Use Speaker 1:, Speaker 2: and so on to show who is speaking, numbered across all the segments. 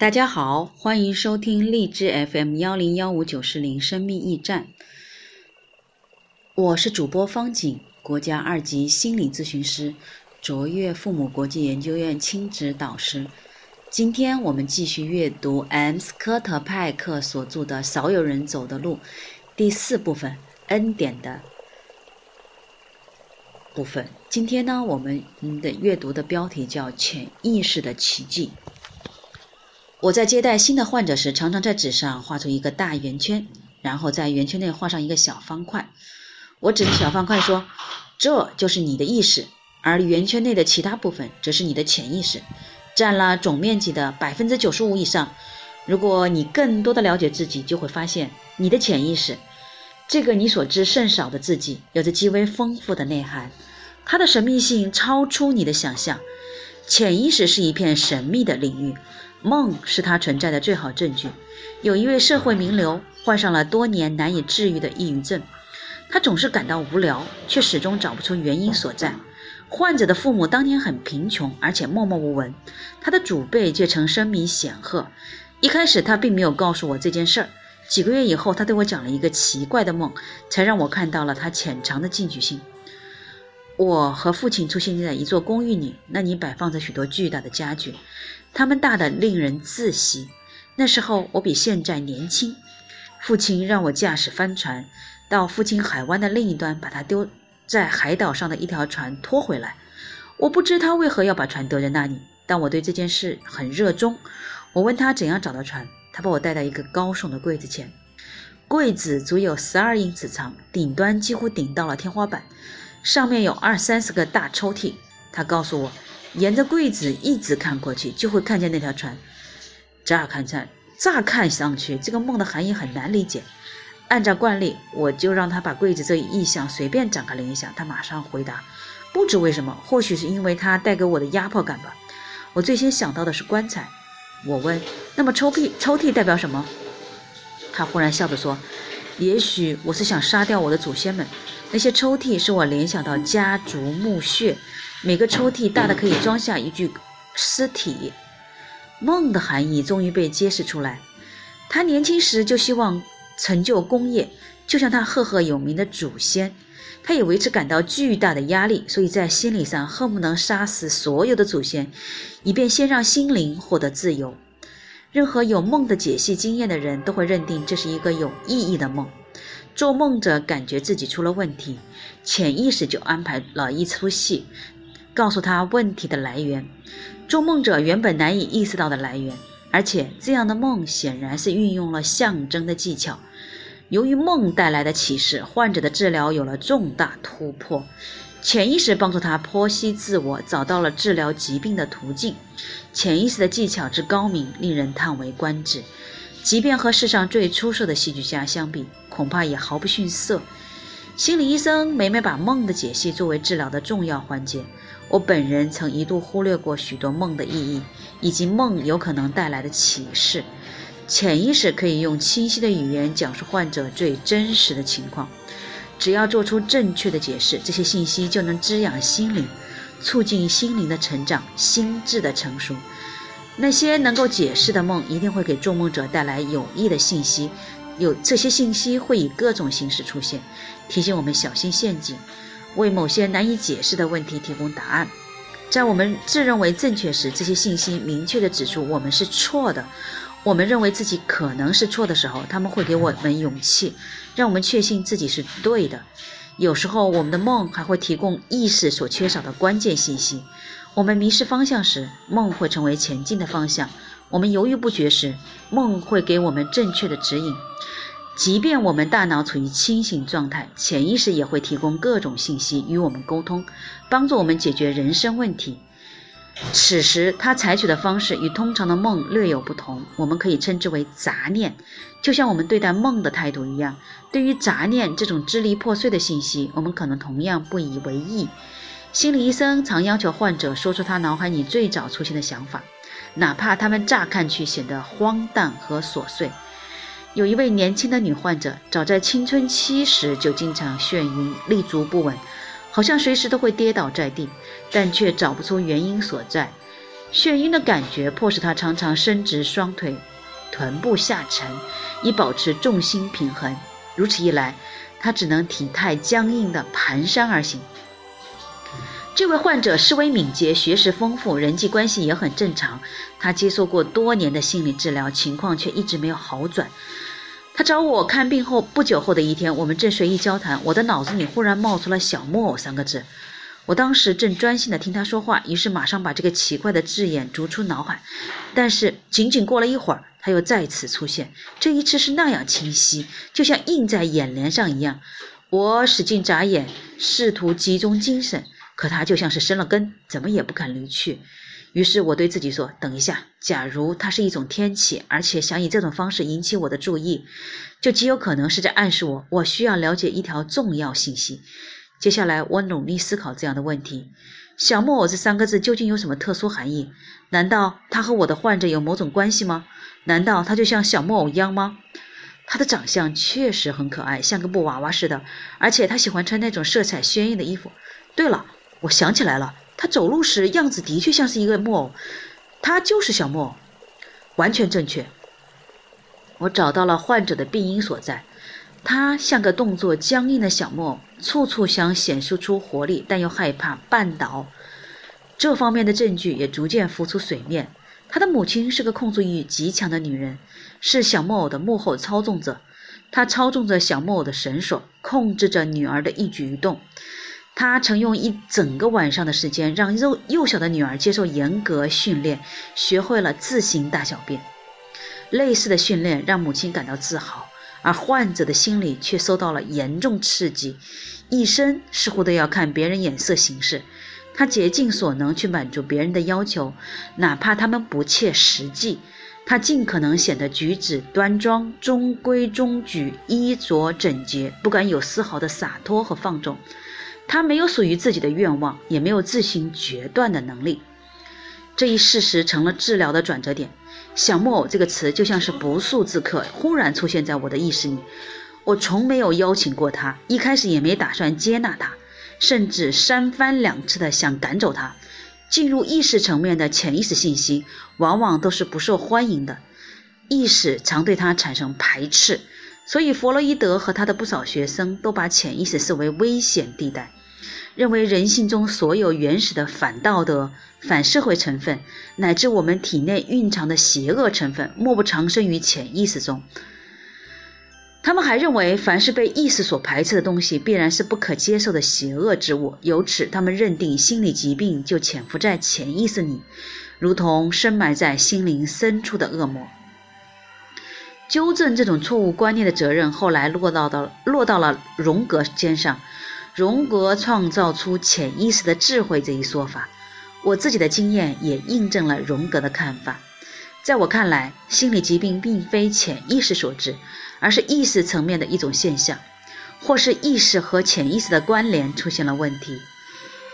Speaker 1: 大家好，欢迎收听荔枝 FM 幺零幺五九四零生命驿站，我是主播方景，国家二级心理咨询师，卓越父母国际研究院亲子导师。今天我们继续阅读 M 斯科特派克所著的《少有人走的路》第四部分恩典的部分。今天呢，我们的阅读的标题叫“潜意识的奇迹”。我在接待新的患者时，常常在纸上画出一个大圆圈，然后在圆圈内画上一个小方块。我指着小方块说：“这就是你的意识，而圆圈内的其他部分则是你的潜意识，占了总面积的百分之九十五以上。如果你更多的了解自己，就会发现你的潜意识，这个你所知甚少的自己，有着极为丰富的内涵，它的神秘性超出你的想象。潜意识是一片神秘的领域。”梦是他存在的最好证据。有一位社会名流患上了多年难以治愈的抑郁症，他总是感到无聊，却始终找不出原因所在。患者的父母当年很贫穷，而且默默无闻，他的祖辈却曾声名显赫。一开始他并没有告诉我这件事儿，几个月以后，他对我讲了一个奇怪的梦，才让我看到了他潜藏的进取心。我和父亲出现在一座公寓里，那里摆放着许多巨大的家具。他们大的令人窒息。那时候我比现在年轻。父亲让我驾驶帆船到父亲海湾的另一端，把他丢在海岛上的一条船拖回来。我不知他为何要把船丢在那里，但我对这件事很热衷。我问他怎样找到船，他把我带到一个高耸的柜子前，柜子足有十二英尺长，顶端几乎顶到了天花板，上面有二三十个大抽屉。他告诉我。沿着柜子一直看过去，就会看见那条船。乍看上，乍看上去，这个梦的含义很难理解。按照惯例，我就让他把柜子这一意象随便展开联想。他马上回答：“不知为什么，或许是因为他带给我的压迫感吧。”我最先想到的是棺材。我问：“那么抽屉抽屉代表什么？”他忽然笑着说：“也许我是想杀掉我的祖先们。那些抽屉使我联想到家族墓穴。”每个抽屉大的可以装下一具尸体。梦的含义终于被揭示出来。他年轻时就希望成就功业，就像他赫赫有名的祖先。他也为此感到巨大的压力，所以在心理上恨不能杀死所有的祖先，以便先让心灵获得自由。任何有梦的解析经验的人都会认定这是一个有意义的梦。做梦者感觉自己出了问题，潜意识就安排了一出戏。告诉他问题的来源，做梦者原本难以意识到的来源，而且这样的梦显然是运用了象征的技巧。由于梦带来的启示，患者的治疗有了重大突破。潜意识帮助他剖析自我，找到了治疗疾病的途径。潜意识的技巧之高明，令人叹为观止。即便和世上最出色的戏剧家相比，恐怕也毫不逊色。心理医生每每把梦的解析作为治疗的重要环节。我本人曾一度忽略过许多梦的意义，以及梦有可能带来的启示。潜意识可以用清晰的语言讲述患者最真实的情况。只要做出正确的解释，这些信息就能滋养心灵，促进心灵的成长、心智的成熟。那些能够解释的梦，一定会给做梦者带来有益的信息。有这些信息会以各种形式出现，提醒我们小心陷阱。为某些难以解释的问题提供答案。在我们自认为正确时，这些信息明确地指出我们是错的；我们认为自己可能是错的时候，他们会给我们勇气，让我们确信自己是对的。有时候，我们的梦还会提供意识所缺少的关键信息。我们迷失方向时，梦会成为前进的方向；我们犹豫不决时，梦会给我们正确的指引。即便我们大脑处于清醒状态，潜意识也会提供各种信息与我们沟通，帮助我们解决人生问题。此时，他采取的方式与通常的梦略有不同，我们可以称之为杂念，就像我们对待梦的态度一样。对于杂念这种支离破碎的信息，我们可能同样不以为意。心理医生常要求患者说出他脑海里最早出现的想法，哪怕他们乍看去显得荒诞和琐碎。有一位年轻的女患者，早在青春期时就经常眩晕、立足不稳，好像随时都会跌倒在地，但却找不出原因所在。眩晕的感觉迫使他常常伸直双腿，臀部下沉，以保持重心平衡。如此一来，他只能体态僵硬地蹒跚而行。这位患者思维敏捷，学识丰富，人际关系也很正常。他接受过多年的心理治疗，情况却一直没有好转。他找我看病后不久后的一天，我们正随意交谈，我的脑子里忽然冒出了“小木偶”三个字。我当时正专心地听他说话，于是马上把这个奇怪的字眼逐出脑海。但是仅仅过了一会儿，他又再次出现，这一次是那样清晰，就像印在眼帘上一样。我使劲眨眼，试图集中精神。可他就像是生了根，怎么也不肯离去。于是我对自己说：“等一下，假如它是一种天气，而且想以这种方式引起我的注意，就极有可能是在暗示我，我需要了解一条重要信息。”接下来，我努力思考这样的问题：“小木偶这三个字究竟有什么特殊含义？难道它和我的患者有某种关系吗？难道它就像小木偶一样吗？他的长相确实很可爱，像个布娃娃似的，而且他喜欢穿那种色彩鲜艳的衣服。对了。”我想起来了，他走路时样子的确像是一个木偶，他就是小木偶，完全正确。我找到了患者的病因所在，他像个动作僵硬的小木偶，处处想显示出活力，但又害怕绊倒。这方面的证据也逐渐浮出水面。他的母亲是个控制欲极强的女人，是小木偶的幕后操纵者，她操纵着小木偶的绳索，控制着女儿的一举一动。他曾用一整个晚上的时间，让幼幼小的女儿接受严格训练，学会了自行大小便。类似的训练让母亲感到自豪，而患者的心理却受到了严重刺激，一生似乎都要看别人眼色行事。他竭尽所能去满足别人的要求，哪怕他们不切实际。他尽可能显得举止端庄、中规中矩、衣着整洁，不敢有丝毫的洒脱和放纵。他没有属于自己的愿望，也没有自行决断的能力。这一事实成了治疗的转折点。小木偶这个词就像是不速之客，忽然出现在我的意识里。我从没有邀请过他，一开始也没打算接纳他，甚至三番两次的想赶走他。进入意识层面的潜意识信息，往往都是不受欢迎的，意识常对他产生排斥。所以，弗洛伊德和他的不少学生都把潜意识视为危险地带。认为人性中所有原始的反道德、反社会成分，乃至我们体内蕴藏的邪恶成分，莫不藏身于潜意识中。他们还认为，凡是被意识所排斥的东西，必然是不可接受的邪恶之物。由此，他们认定心理疾病就潜伏在潜意识里，如同深埋在心灵深处的恶魔。纠正这种错误观念的责任，后来落到的落到了荣格肩上。荣格创造出潜意识的智慧这一说法，我自己的经验也印证了荣格的看法。在我看来，心理疾病并非潜意识所致，而是意识层面的一种现象，或是意识和潜意识的关联出现了问题。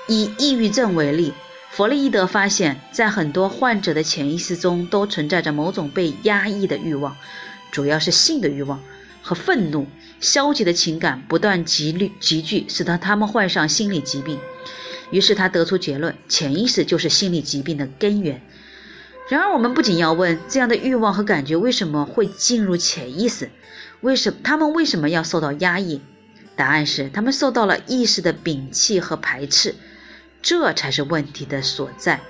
Speaker 1: 以抑郁症为例，弗洛伊德发现，在很多患者的潜意识中都存在着某种被压抑的欲望，主要是性的欲望和愤怒。消极的情感不断积聚积聚，使得他们患上心理疾病。于是他得出结论：潜意识就是心理疾病的根源。然而，我们不仅要问这样的欲望和感觉为什么会进入潜意识，为什么他们为什么要受到压抑？答案是，他们受到了意识的摒弃和排斥，这才是问题的所在。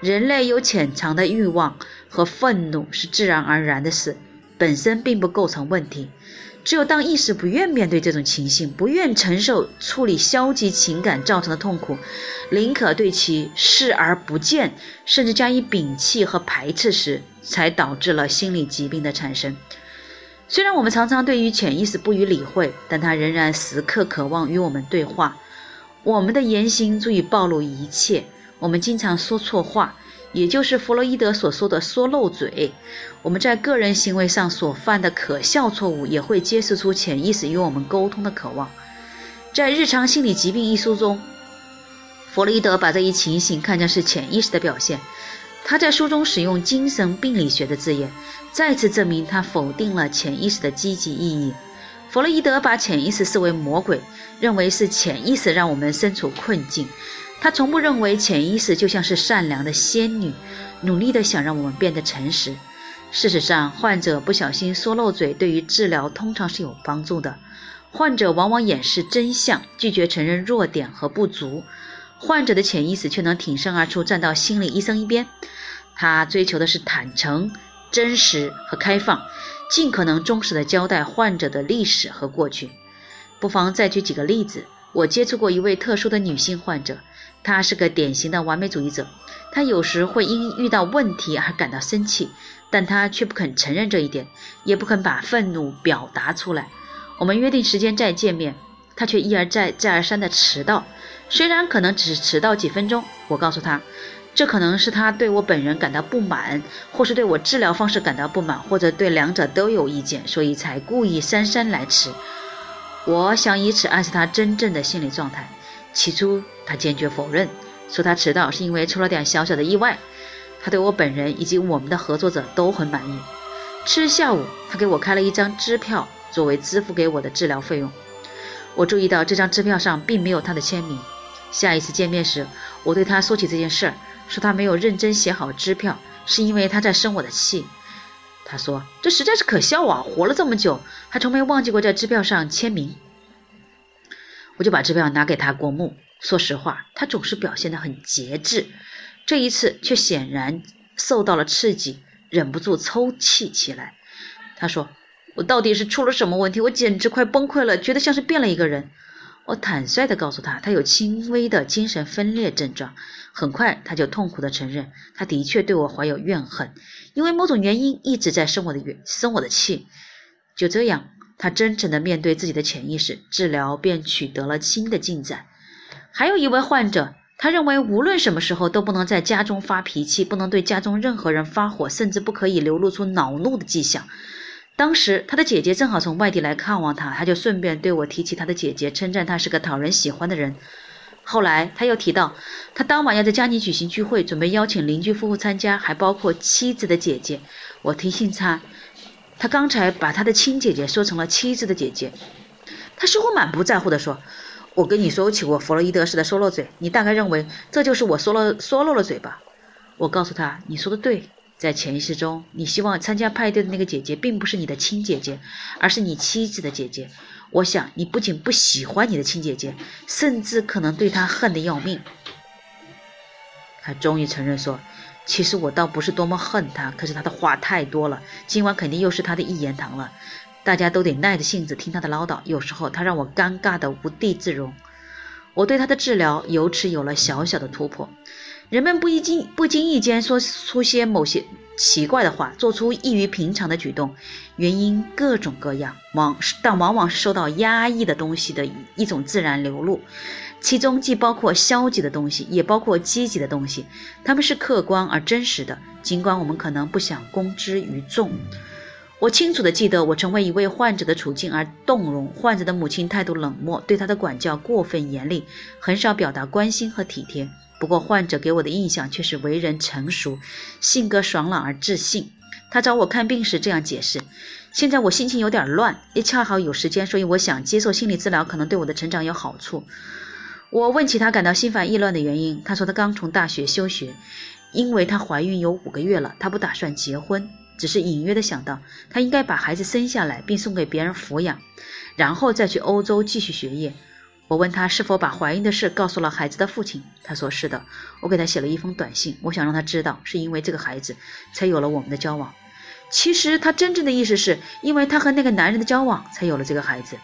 Speaker 1: 人类有潜藏的欲望和愤怒是自然而然的事，本身并不构成问题。只有当意识不愿面对这种情形，不愿承受处理消极情感造成的痛苦，宁可对其视而不见，甚至加以摒弃和排斥时，才导致了心理疾病的产生。虽然我们常常对于潜意识不予理会，但它仍然时刻渴望与我们对话。我们的言行足以暴露一切。我们经常说错话。也就是弗洛伊德所说的“说漏嘴”，我们在个人行为上所犯的可笑错误，也会揭示出潜意识与我们沟通的渴望。在《日常心理疾病》一书中，弗洛伊德把这一情形看成是潜意识的表现。他在书中使用“精神病理学”的字眼，再次证明他否定了潜意识的积极意义。弗洛伊德把潜意识视为魔鬼，认为是潜意识让我们身处困境。他从不认为潜意识就像是善良的仙女，努力的想让我们变得诚实。事实上，患者不小心说漏嘴，对于治疗通常是有帮助的。患者往往掩饰真相，拒绝承认弱点和不足，患者的潜意识却能挺身而出，站到心理医生一边。他追求的是坦诚、真实和开放，尽可能忠实地交代患者的历史和过去。不妨再举几个例子。我接触过一位特殊的女性患者，他是个典型的完美主义者。他有时会因遇到问题而感到生气，但他却不肯承认这一点，也不肯把愤怒表达出来。我们约定时间再见面，他却一而再、再而三地迟到。虽然可能只是迟到几分钟，我告诉他，这可能是他对我本人感到不满，或是对我治疗方式感到不满，或者对两者都有意见，所以才故意姗姗来迟。我想以此暗示他真正的心理状态。起初，他坚决否认，说他迟到是因为出了点小小的意外。他对我本人以及我们的合作者都很满意。次日下午，他给我开了一张支票作为支付给我的治疗费用。我注意到这张支票上并没有他的签名。下一次见面时，我对他说起这件事儿，说他没有认真写好支票，是因为他在生我的气。他说：“这实在是可笑啊！活了这么久，还从没忘记过在支票上签名。”我就把支票拿给他过目。说实话，他总是表现得很节制，这一次却显然受到了刺激，忍不住抽泣起来。他说：“我到底是出了什么问题？我简直快崩溃了，觉得像是变了一个人。”我坦率地告诉他，他有轻微的精神分裂症状。很快，他就痛苦地承认，他的确对我怀有怨恨，因为某种原因一直在生我的怨，生我的气。就这样，他真诚地面对自己的潜意识，治疗便取得了新的进展。还有一位患者，他认为无论什么时候都不能在家中发脾气，不能对家中任何人发火，甚至不可以流露出恼怒的迹象。当时他的姐姐正好从外地来看望他，他就顺便对我提起他的姐姐，称赞她是个讨人喜欢的人。后来他又提到，他当晚要在家里举行聚会，准备邀请邻居夫妇参加，还包括妻子的姐姐。我提醒他，他刚才把他的亲姐姐说成了妻子的姐姐。他似乎满不在乎地说：“我跟你说起过弗洛伊德式的说漏嘴，你大概认为这就是我说了说漏了嘴吧？”我告诉他：“你说的对。”在潜意识中，你希望参加派对的那个姐姐并不是你的亲姐姐，而是你妻子的姐姐。我想你不仅不喜欢你的亲姐姐，甚至可能对她恨得要命。他终于承认说：“其实我倒不是多么恨他，可是他的话太多了。今晚肯定又是他的一言堂了，大家都得耐着性子听他的唠叨。有时候他让我尴尬的无地自容。”我对他的治疗由此有了小小的突破。人们不一经不经意间说出些某些奇怪的话，做出异于平常的举动，原因各种各样，往但往往是受到压抑的东西的一种自然流露，其中既包括消极的东西，也包括积极的东西，他们是客观而真实的，尽管我们可能不想公之于众。我清楚地记得，我成为一位患者的处境而动容。患者的母亲态度冷漠，对他的管教过分严厉，很少表达关心和体贴。不过，患者给我的印象却是为人成熟，性格爽朗而自信。他找我看病时这样解释：“现在我心情有点乱，也恰好有时间，所以我想接受心理治疗，可能对我的成长有好处。”我问起她感到心烦意乱的原因，她说她刚从大学休学，因为她怀孕有五个月了，她不打算结婚，只是隐约的想到她应该把孩子生下来并送给别人抚养，然后再去欧洲继续学业。我问她是否把怀孕的事告诉了孩子的父亲，她说是的。我给她写了一封短信，我想让她知道，是因为这个孩子才有了我们的交往。其实她真正的意思是因为她和那个男人的交往才有了这个孩子。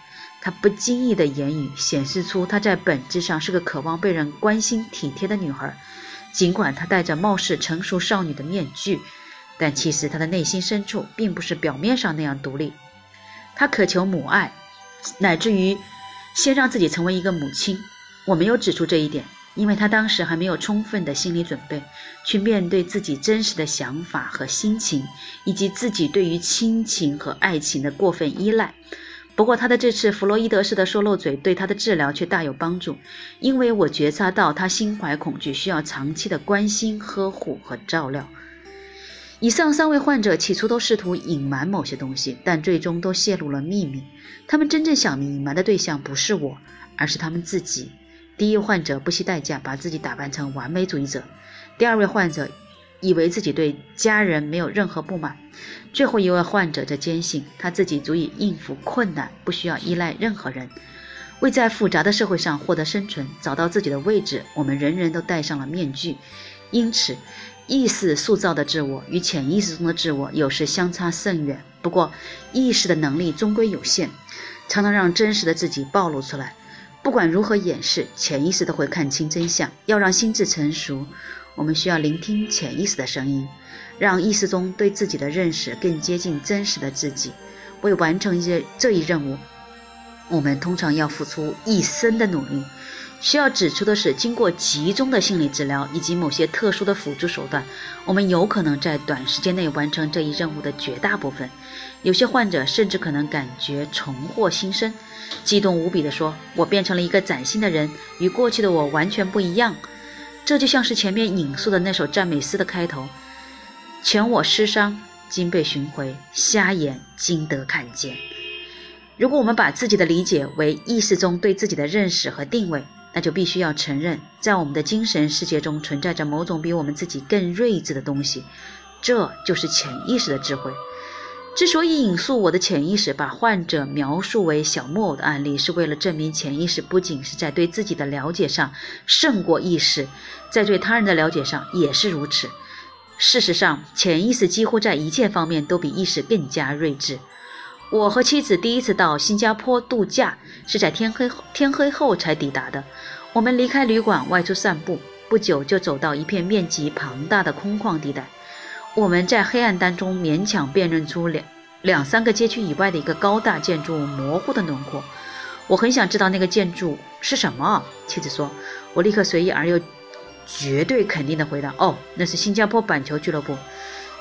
Speaker 1: 他不经意的言语显示出他在本质上是个渴望被人关心体贴的女孩，尽管她戴着貌似成熟少女的面具，但其实她的内心深处并不是表面上那样独立。她渴求母爱，乃至于。先让自己成为一个母亲，我没有指出这一点，因为他当时还没有充分的心理准备去面对自己真实的想法和心情，以及自己对于亲情和爱情的过分依赖。不过，他的这次弗洛伊德式的说漏嘴对他的治疗却大有帮助，因为我觉察到他心怀恐惧，需要长期的关心、呵护和照料。以上三位患者起初都试图隐瞒某些东西，但最终都泄露了秘密。他们真正想隐瞒的对象不是我，而是他们自己。第一患者不惜代价把自己打扮成完美主义者，第二位患者以为自己对家人没有任何不满，最后一位患者则坚信他自己足以应付困难，不需要依赖任何人。为在复杂的社会上获得生存，找到自己的位置，我们人人都戴上了面具。因此，意识塑造的自我与潜意识中的自我有时相差甚远。不过，意识的能力终归有限，常常让真实的自己暴露出来。不管如何掩饰，潜意识都会看清真相。要让心智成熟，我们需要聆听潜意识的声音，让意识中对自己的认识更接近真实的自己。为完成一这一任务。我们通常要付出一生的努力。需要指出的是，经过集中的心理治疗以及某些特殊的辅助手段，我们有可能在短时间内完成这一任务的绝大部分。有些患者甚至可能感觉重获新生，激动无比地说：“我变成了一个崭新的人，与过去的我完全不一样。”这就像是前面引述的那首赞美诗的开头：“全我失伤，今被寻回；瞎眼，今得看见。”如果我们把自己的理解为意识中对自己的认识和定位，那就必须要承认，在我们的精神世界中存在着某种比我们自己更睿智的东西，这就是潜意识的智慧。之所以引述我的潜意识把患者描述为小木偶的案例，是为了证明潜意识不仅是在对自己的了解上胜过意识，在对他人的了解上也是如此。事实上，潜意识几乎在一切方面都比意识更加睿智。我和妻子第一次到新加坡度假是在天黑天黑后才抵达的。我们离开旅馆外出散步，不久就走到一片面积庞大的空旷地带。我们在黑暗当中勉强辨认出两两三个街区以外的一个高大建筑模糊的轮廓。我很想知道那个建筑是什么。妻子说，我立刻随意而又绝对肯定地回答：“哦，那是新加坡板球俱乐部。”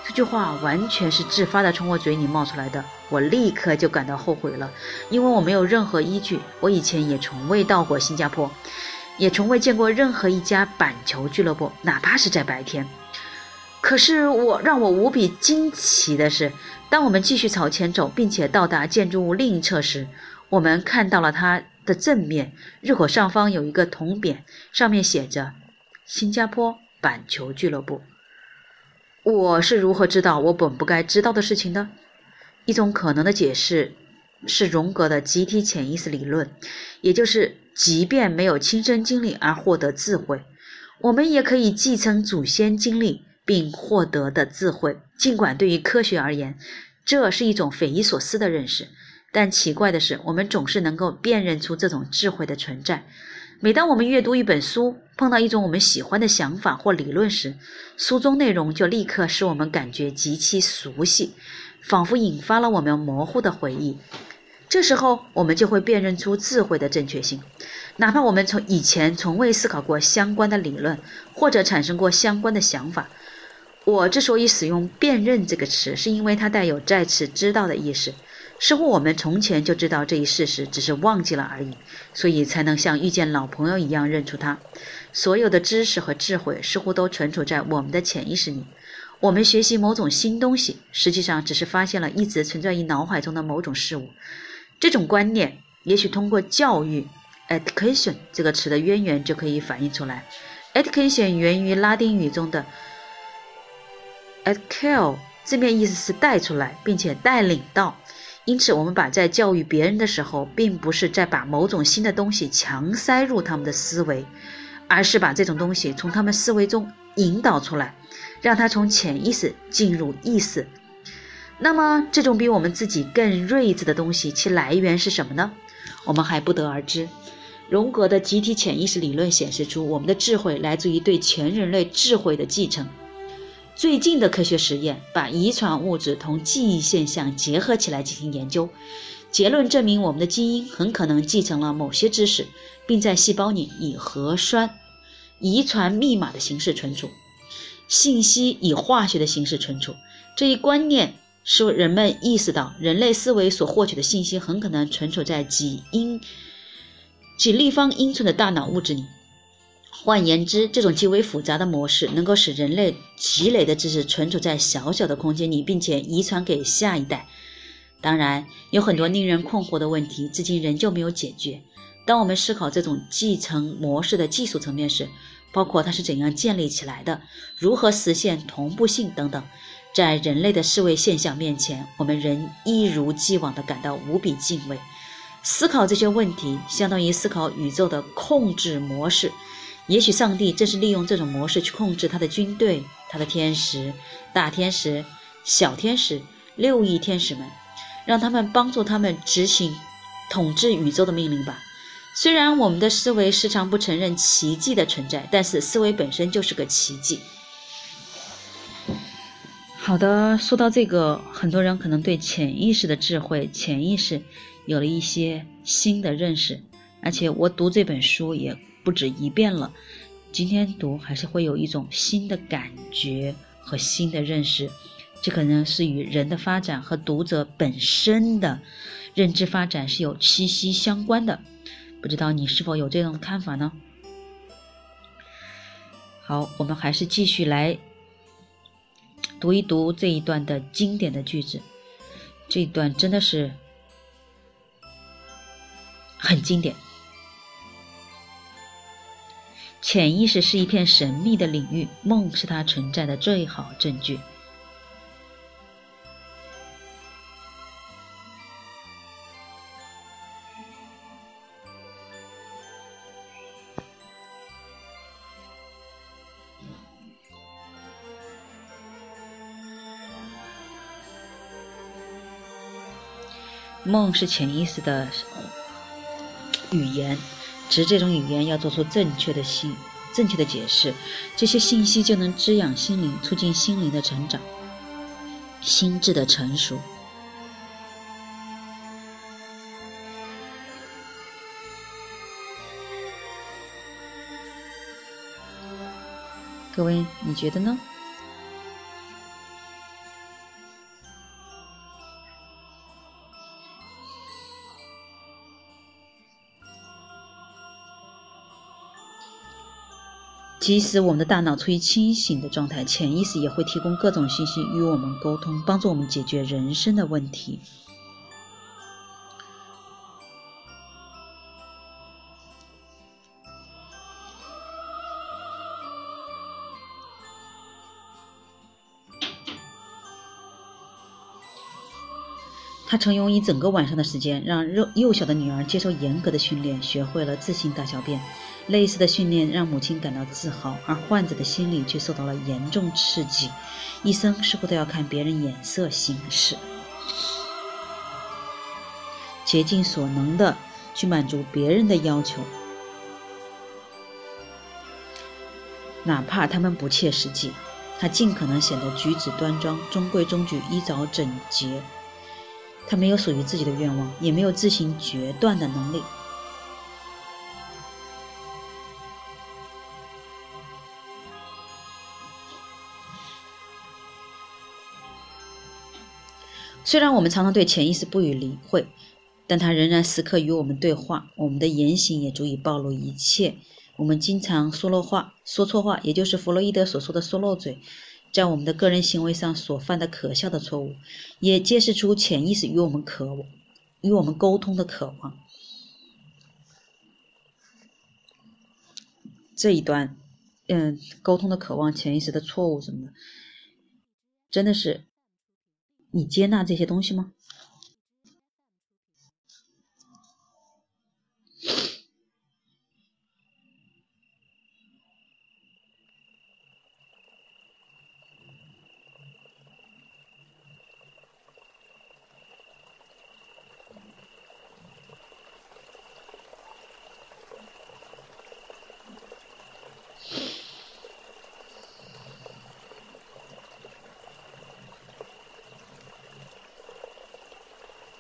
Speaker 1: 这句话完全是自发的从我嘴里冒出来的，我立刻就感到后悔了，因为我没有任何依据。我以前也从未到过新加坡，也从未见过任何一家板球俱乐部，哪怕是在白天。可是我让我无比惊奇的是，当我们继续朝前走，并且到达建筑物另一侧时，我们看到了它的正面，入口上方有一个铜匾，上面写着“新加坡板球俱乐部”。我是如何知道我本不该知道的事情的？一种可能的解释是荣格的集体潜意识理论，也就是即便没有亲身经历而获得智慧，我们也可以继承祖先经历并获得的智慧。尽管对于科学而言，这是一种匪夷所思的认识，但奇怪的是，我们总是能够辨认出这种智慧的存在。每当我们阅读一本书，碰到一种我们喜欢的想法或理论时，书中内容就立刻使我们感觉极其熟悉，仿佛引发了我们模糊的回忆。这时候，我们就会辨认出智慧的正确性，哪怕我们从以前从未思考过相关的理论，或者产生过相关的想法。我之所以使用“辨认”这个词，是因为它带有再次知道的意思。似乎我们从前就知道这一事实，只是忘记了而已，所以才能像遇见老朋友一样认出他。所有的知识和智慧似乎都存储在我们的潜意识里。我们学习某种新东西，实际上只是发现了一直存在于脑海中的某种事物。这种观念也许通过教育 （education） 这个词的渊源就可以反映出来。education 源于拉丁语中的 educare，字面意思是带出来，并且带领到。因此，我们把在教育别人的时候，并不是在把某种新的东西强塞入他们的思维，而是把这种东西从他们思维中引导出来，让他从潜意识进入意识。那么，这种比我们自己更睿智的东西，其来源是什么呢？我们还不得而知。荣格的集体潜意识理论显示出，我们的智慧来自于对全人类智慧的继承。最近的科学实验把遗传物质同记忆现象结合起来进行研究，结论证明我们的基因很可能继承了某些知识，并在细胞里以核酸遗传密码的形式存储，信息以化学的形式存储。这一观念使人们意识到，人类思维所获取的信息很可能存储在几英几立方英寸的大脑物质里。换言之，这种极为复杂的模式能够使人类积累的知识存储在小小的空间里，并且遗传给下一代。当然，有很多令人困惑的问题至今仍旧没有解决。当我们思考这种继承模式的技术层面时，包括它是怎样建立起来的，如何实现同步性等等，在人类的思维现象面前，我们仍一如既往地感到无比敬畏。思考这些问题，相当于思考宇宙的控制模式。也许上帝正是利用这种模式去控制他的军队、他的天使、大天使、小天使、六亿天使们，让他们帮助他们执行统治宇宙的命令吧。虽然我们的思维时常不承认奇迹的存在，但是思维本身就是个奇迹。好的，说到这个，很多人可能对潜意识的智慧、潜意识有了一些新的认识，而且我读这本书也不止一遍了，今天读还是会有一种新的感觉和新的认识，这可能是与人的发展和读者本身的认知发展是有息息相关的。不知道你是否有这种看法呢？好，我们还是继续来读一读这一段的经典的句子。这一段真的是很经典。潜意识是一片神秘的领域，梦是它存在的最好证据。梦是潜意识的语言，只是这种语言要做出正确的信、正确的解释，这些信息就能滋养心灵，促进心灵的成长、心智的成熟。各位，你觉得呢？即使我们的大脑处于清醒的状态，潜意识也会提供各种信息与我们沟通，帮助我们解决人生的问题。他曾用一整个晚上的时间，让幼幼小的女儿接受严格的训练，学会了自行大小便。类似的训练让母亲感到自豪，而患者的心理却受到了严重刺激，一生似乎都要看别人眼色行事，竭尽所能的去满足别人的要求，哪怕他们不切实际。他尽可能显得举止端庄、中规中矩、衣着整洁。他没有属于自己的愿望，也没有自行决断的能力。虽然我们常常对潜意识不予理会，但它仍然时刻与我们对话。我们的言行也足以暴露一切。我们经常说漏话、说错话，也就是弗洛伊德所说的“说漏嘴”。在我们的个人行为上所犯的可笑的错误，也揭示出潜意识与我们渴望、与我们沟通的渴望。这一段，嗯，沟通的渴望、潜意识的错误什么的，真的是。你接纳这些东西吗？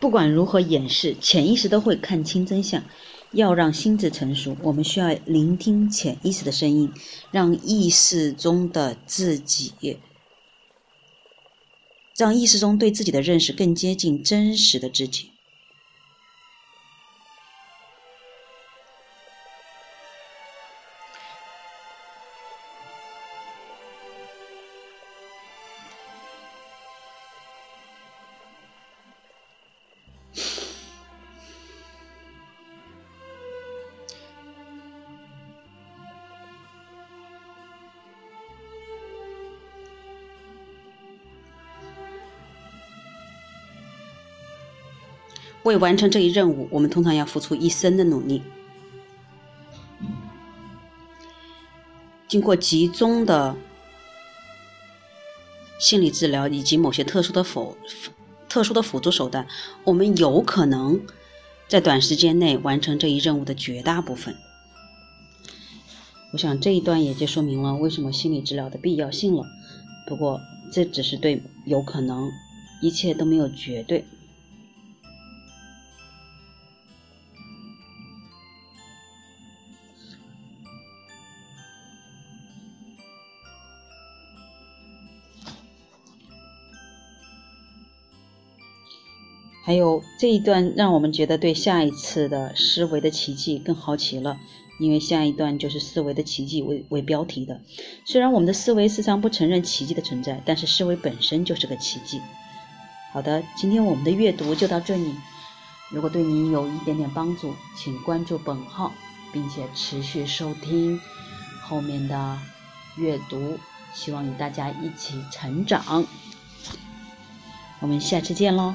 Speaker 1: 不管如何掩饰，潜意识都会看清真相。要让心智成熟，我们需要聆听潜意识的声音，让意识中的自己，让意识中对自己的认识更接近真实的自己。
Speaker 2: 为完成这一任务，我们通常要付出一生的努力。经过集中的心理治疗以及某些特殊的辅特殊的辅助手段，我们有可能在短时间内完成这一任务的绝大部分。我想这一段也就说明了为什么心理治疗的必要性了。不过这只是对有可能，一切都没有绝对。还有这一段让我们觉得对下一次的思维的奇迹更好奇了，因为下一段就是思维的奇迹为为标题的。虽然我们的思维时常不承认奇迹的存在，但是思维本身就是个奇迹。好的，今天我们的阅读就到这里。如果对你有一点点帮助，请关注本号，并且持续收听后面的阅读。希望与大家一起成长。我们下次见喽。